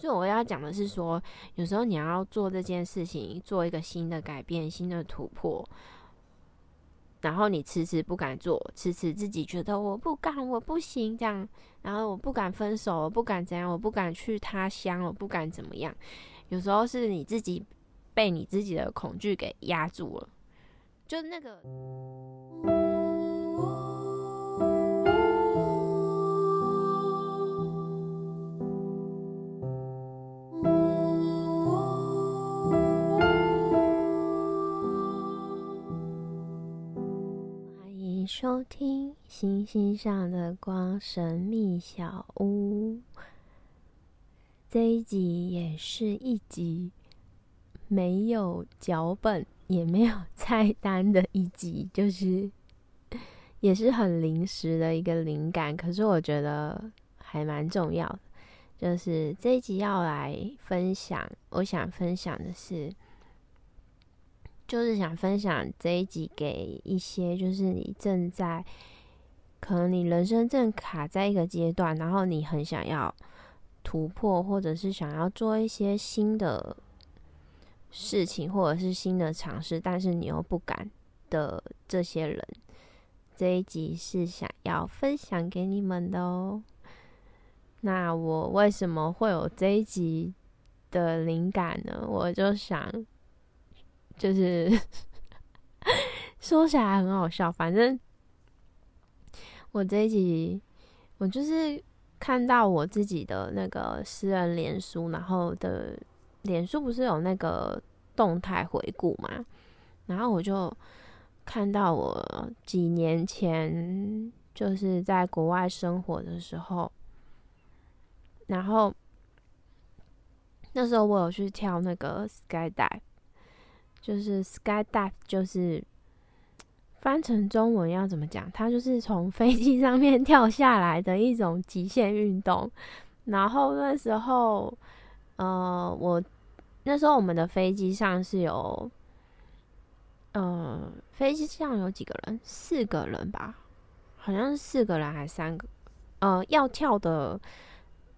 所以我要讲的是说，有时候你要做这件事情，做一个新的改变、新的突破，然后你迟迟不敢做，迟迟自己觉得我不敢，我不行这样，然后我不敢分手，我不敢怎样，我不敢去他乡，我不敢怎么样。有时候是你自己被你自己的恐惧给压住了，就那个。收听星星上的光神秘小屋，这一集也是一集没有脚本也没有菜单的一集，就是 也是很临时的一个灵感，可是我觉得还蛮重要的。就是这一集要来分享，我想分享的是。就是想分享这一集给一些，就是你正在可能你人生正卡在一个阶段，然后你很想要突破，或者是想要做一些新的事情，或者是新的尝试，但是你又不敢的这些人，这一集是想要分享给你们的哦。那我为什么会有这一集的灵感呢？我就想。就是 说起来很好笑，反正我这一集我就是看到我自己的那个私人脸书，然后的脸书不是有那个动态回顾嘛，然后我就看到我几年前就是在国外生活的时候，然后那时候我有去跳那个 sky dive。就是 sky dive，就是翻成中文要怎么讲？它就是从飞机上面 跳下来的一种极限运动。然后那时候，呃，我那时候我们的飞机上是有，呃，飞机上有几个人？四个人吧，好像是四个人还是三个？呃，要跳的，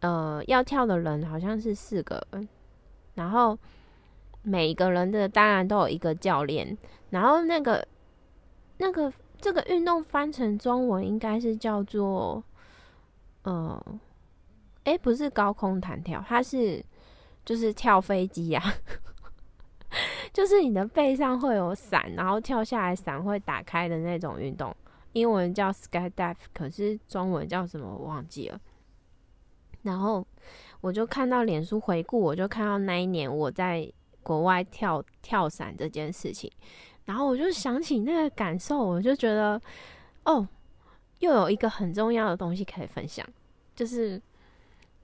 呃，要跳的人好像是四个人，然后。每个人的当然都有一个教练，然后那个那个这个运动翻成中文应该是叫做，呃，哎，不是高空弹跳，它是就是跳飞机呀，就是你的背上会有伞，然后跳下来伞会打开的那种运动，英文叫 sky dive，可是中文叫什么我忘记了。然后我就看到脸书回顾，我就看到那一年我在。国外跳跳伞这件事情，然后我就想起那个感受，我就觉得，哦，又有一个很重要的东西可以分享，就是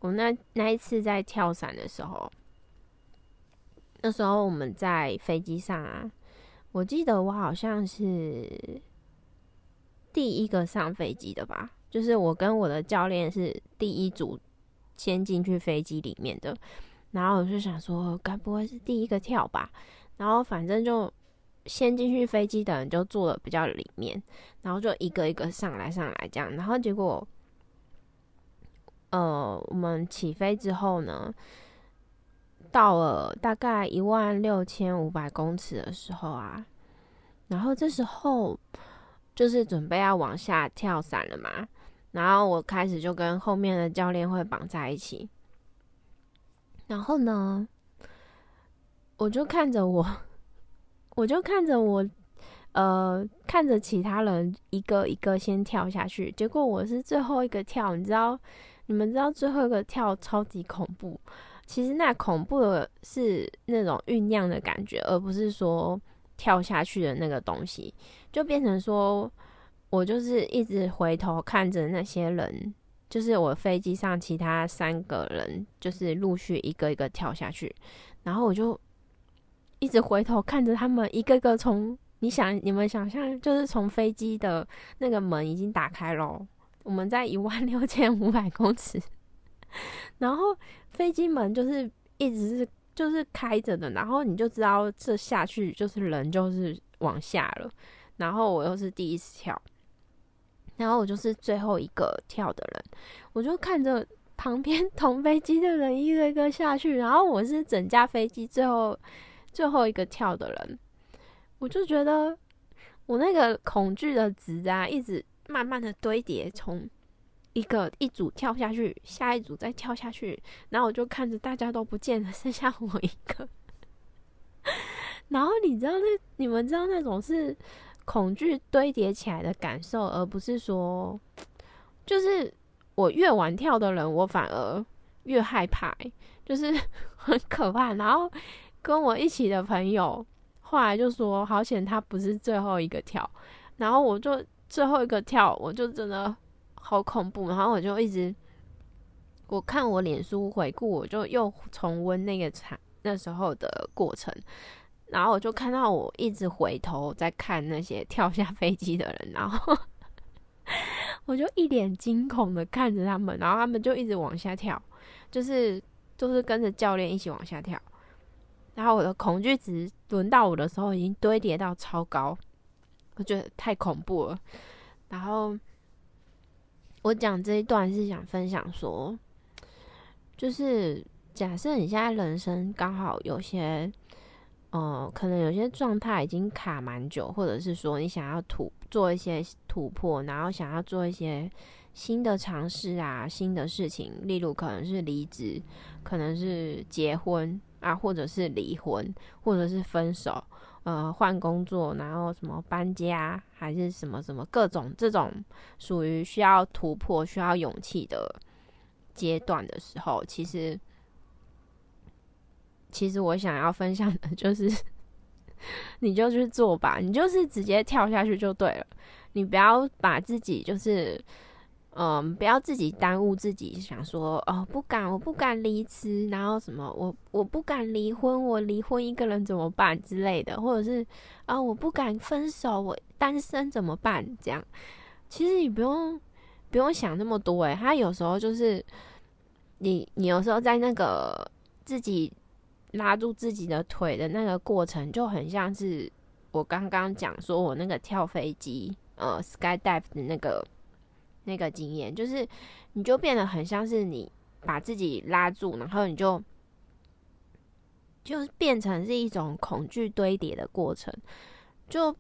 我那那一次在跳伞的时候，那时候我们在飞机上啊，我记得我好像是第一个上飞机的吧，就是我跟我的教练是第一组先进去飞机里面的。然后我就想说，该不会是第一个跳吧？然后反正就先进去飞机的人就坐的比较里面，然后就一个一个上来上来这样。然后结果，呃，我们起飞之后呢，到了大概一万六千五百公尺的时候啊，然后这时候就是准备要往下跳伞了嘛。然后我开始就跟后面的教练会绑在一起。然后呢，我就看着我，我就看着我，呃，看着其他人一个一个先跳下去，结果我是最后一个跳。你知道，你们知道最后一个跳超级恐怖。其实那恐怖的是那种酝酿的感觉，而不是说跳下去的那个东西，就变成说我就是一直回头看着那些人。就是我飞机上其他三个人，就是陆续一个一个跳下去，然后我就一直回头看着他们一个个从，你想你们想象，就是从飞机的那个门已经打开咯，我们在一万六千五百公尺，然后飞机门就是一直是就是开着的，然后你就知道这下去就是人就是往下了，然后我又是第一次跳。然后我就是最后一个跳的人，我就看着旁边 同飞机的人一个一个下去，然后我是整架飞机最后最后一个跳的人，我就觉得我那个恐惧的值啊，一直慢慢的堆叠，从一个一组跳下去，下一组再跳下去，然后我就看着大家都不见了，剩下我一个。然后你知道那你们知道那种是恐惧堆叠起来的感受，而不是说就是我越晚跳的人，我反而越害怕，就是 很可怕。然后跟我一起的朋友后来就说，好险他不是最后一个跳，然后我就最后一个跳，我就真的好恐怖。然后我就一直我看我脸书回顾，我就又重温那个场那时候的过程。然后我就看到我一直回头在看那些跳下飞机的人，然后 我就一脸惊恐的看着他们，然后他们就一直往下跳，就是就是跟着教练一起往下跳。然后我的恐惧值轮到我的时候，已经堆叠到超高，我觉得太恐怖了。然后我讲这一段是想分享说，就是假设你现在人生刚好有些。哦，可能有些状态已经卡蛮久，或者是说你想要突做一些突破，然后想要做一些新的尝试啊，新的事情，例如可能是离职，可能是结婚啊，或者是离婚，或者是分手，呃，换工作，然后什么搬家，还是什么什么各种这种属于需要突破、需要勇气的阶段的时候，其实。其实我想要分享的就是，你就去做吧，你就是直接跳下去就对了。你不要把自己就是，嗯，不要自己耽误自己，想说哦，不敢，我不敢离职，然后什么，我我不敢离婚，我离婚一个人怎么办之类的，或者是啊，我不敢分手，我单身怎么办？这样，其实你不用不用想那么多，诶，他有时候就是你你有时候在那个自己。拉住自己的腿的那个过程，就很像是我刚刚讲说我那个跳飞机，呃，sky dive 的那个那个经验，就是你就变得很像是你把自己拉住，然后你就就是变成是一种恐惧堆叠的过程，就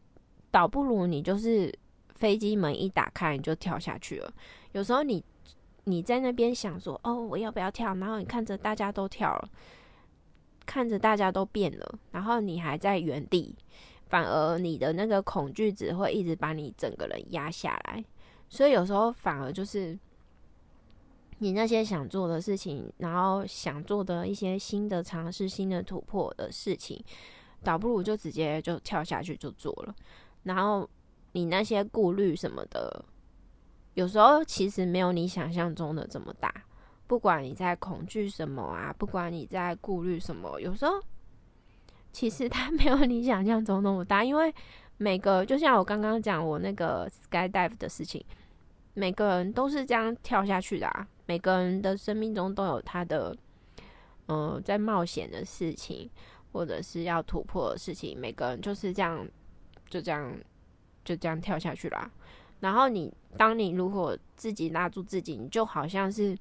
倒不如你就是飞机门一打开你就跳下去了。有时候你你在那边想说哦我要不要跳，然后你看着大家都跳了。看着大家都变了，然后你还在原地，反而你的那个恐惧只会一直把你整个人压下来。所以有时候反而就是你那些想做的事情，然后想做的一些新的尝试、新的突破的事情，倒不如就直接就跳下去就做了。然后你那些顾虑什么的，有时候其实没有你想象中的这么大。不管你在恐惧什么啊，不管你在顾虑什么，有时候其实它 没有你想象中那么大。因为每个就像我刚刚讲我那个 sky dive 的事情，每个人都是这样跳下去的啊。每个人的生命中都有他的嗯在冒险的事情，或者是要突破的事情。每个人就是这样，就这样就这样跳下去啦。然后你当你如果自己拉住自己，你就好像是。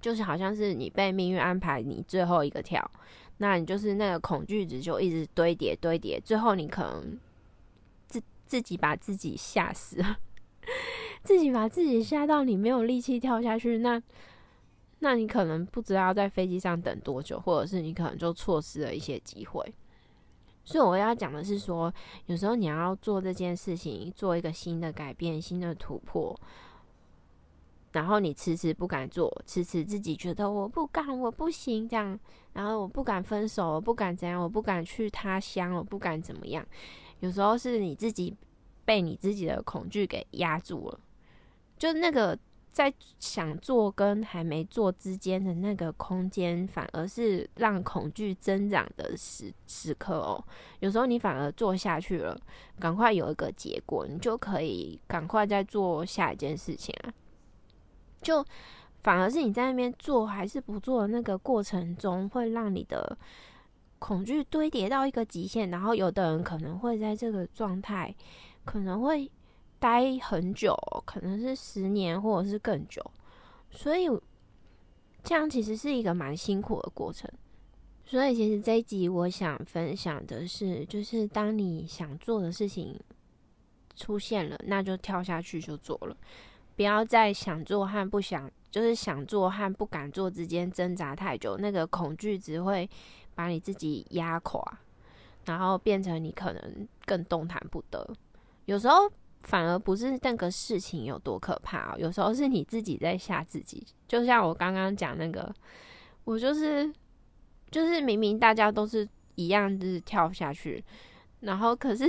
就是好像是你被命运安排你最后一个跳，那你就是那个恐惧值就一直堆叠堆叠，最后你可能自自己把自己吓死了，自己把自己吓到你没有力气跳下去，那那你可能不知道在飞机上等多久，或者是你可能就错失了一些机会。所以我要讲的是说，有时候你要做这件事情，做一个新的改变、新的突破。然后你迟迟不敢做，迟迟自己觉得我不敢，我不行这样，然后我不敢分手，我不敢怎样，我不敢去他乡，我不敢怎么样。有时候是你自己被你自己的恐惧给压住了，就那个在想做跟还没做之间的那个空间，反而是让恐惧增长的时时刻哦。有时候你反而做下去了，赶快有一个结果，你就可以赶快再做下一件事情啊。就反而是你在那边做还是不做那个过程中，会让你的恐惧堆叠到一个极限，然后有的人可能会在这个状态可能会待很久，可能是十年或者是更久。所以这样其实是一个蛮辛苦的过程。所以，其实这一集我想分享的是，就是当你想做的事情出现了，那就跳下去就做了，不要在想做和不想，就是想做和不敢做之间挣扎太久，那个恐惧只会把你自己压垮，然后变成你可能更动弹不得。有时候反而不是那个事情有多可怕，有时候是你自己在吓自己。就像我刚刚讲那个，我就是。就是明明大家都是一样，就是跳下去，然后可是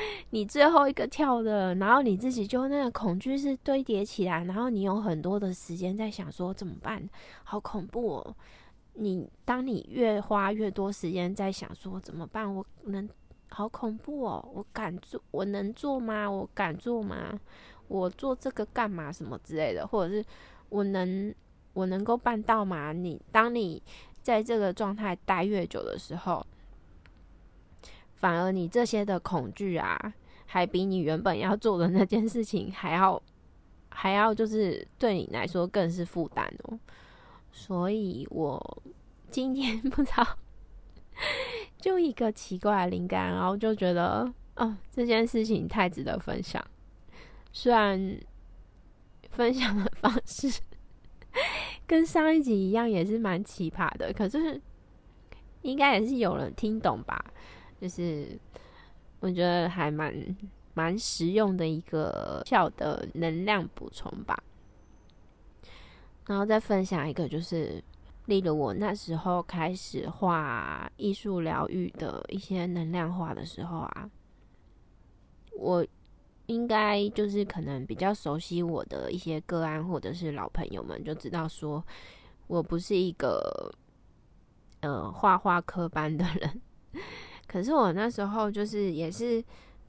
你最后一个跳的，然后你自己就那个恐惧是堆叠起来，然后你有很多的时间在想说怎么办，好恐怖哦！你当你越花越多时间在想说怎么办，我能好恐怖哦，我敢做，我能做吗？我敢做吗？我做这个干嘛？什么之类的，或者是我能我能够办到吗？你当你。在这个状态待越久的时候，反而你这些的恐惧啊，还比你原本要做的那件事情还要还要，就是对你来说更是负担哦。所以我今天 不知道，就一个奇怪的灵感，然后就觉得，哦，这件事情太值得分享。虽然分享的方式。跟上一集一样，也是蛮奇葩的。可是应该也是有人听懂吧？就是我觉得还蛮蛮实用的一个小的能量补充吧。然后再分享一个，就是例如我那时候开始画艺术疗愈的一些能量画的时候啊，我。应该就是可能比较熟悉我的一些个案或者是老朋友们就知道说，我不是一个呃画画科班的人，可是我那时候就是也是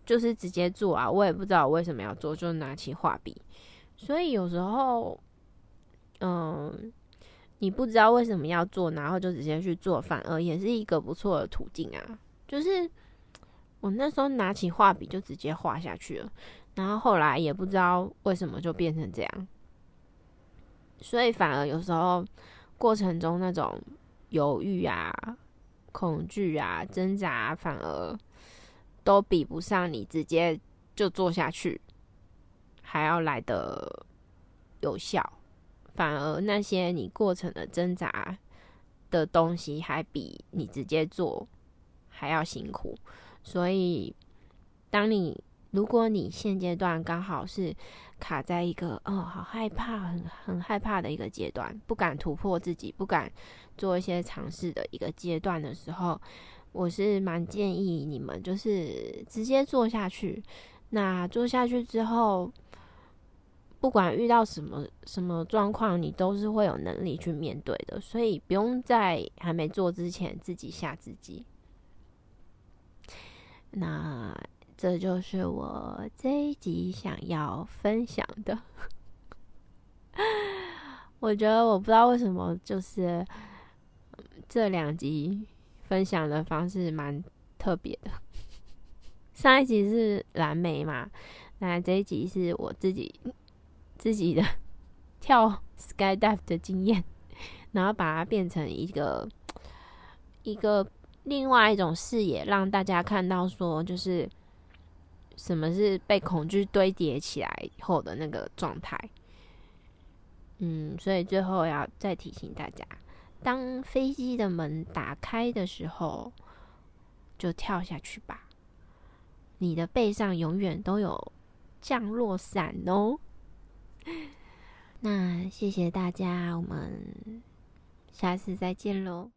就是直接做啊，我也不知道为什么要做，就拿起画笔，所以有时候嗯，你不知道为什么要做，然后就直接去做，反而也是一个不错的途径啊，就是。我那时候拿起画笔就直接画下去了，然后后来也不知道为什么就变成这样，所以反而有时候过程中那种犹豫啊、恐惧啊、挣扎，反而都比不上你直接就做下去还要来的有效。反而那些你过程的挣扎的东西，还比你直接做还要辛苦。所以，当你如果你现阶段刚好是卡在一个哦，好害怕、很很害怕的一个阶段，不敢突破自己，不敢做一些尝试的一个阶段的时候，我是蛮建议你们就是直接做下去。那做下去之后，不管遇到什么什么状况，你都是会有能力去面对的。所以不用在还没做之前自己吓自己。那这就是我这一集想要分享的。我觉得我不知道为什么，就是这两集分享的方式蛮特别的。上一集是蓝莓嘛，那这一集是我自己自己的跳 sky dive 的经验，然后把它变成一个一个。另外一种视野，让大家看到说，就是什么是被恐惧堆叠起来后的那个状态。嗯，所以最后要再提醒大家，当飞机的门打开的时候，就跳下去吧。你的背上永远都有降落伞哦。那谢谢大家，我们下次再见喽。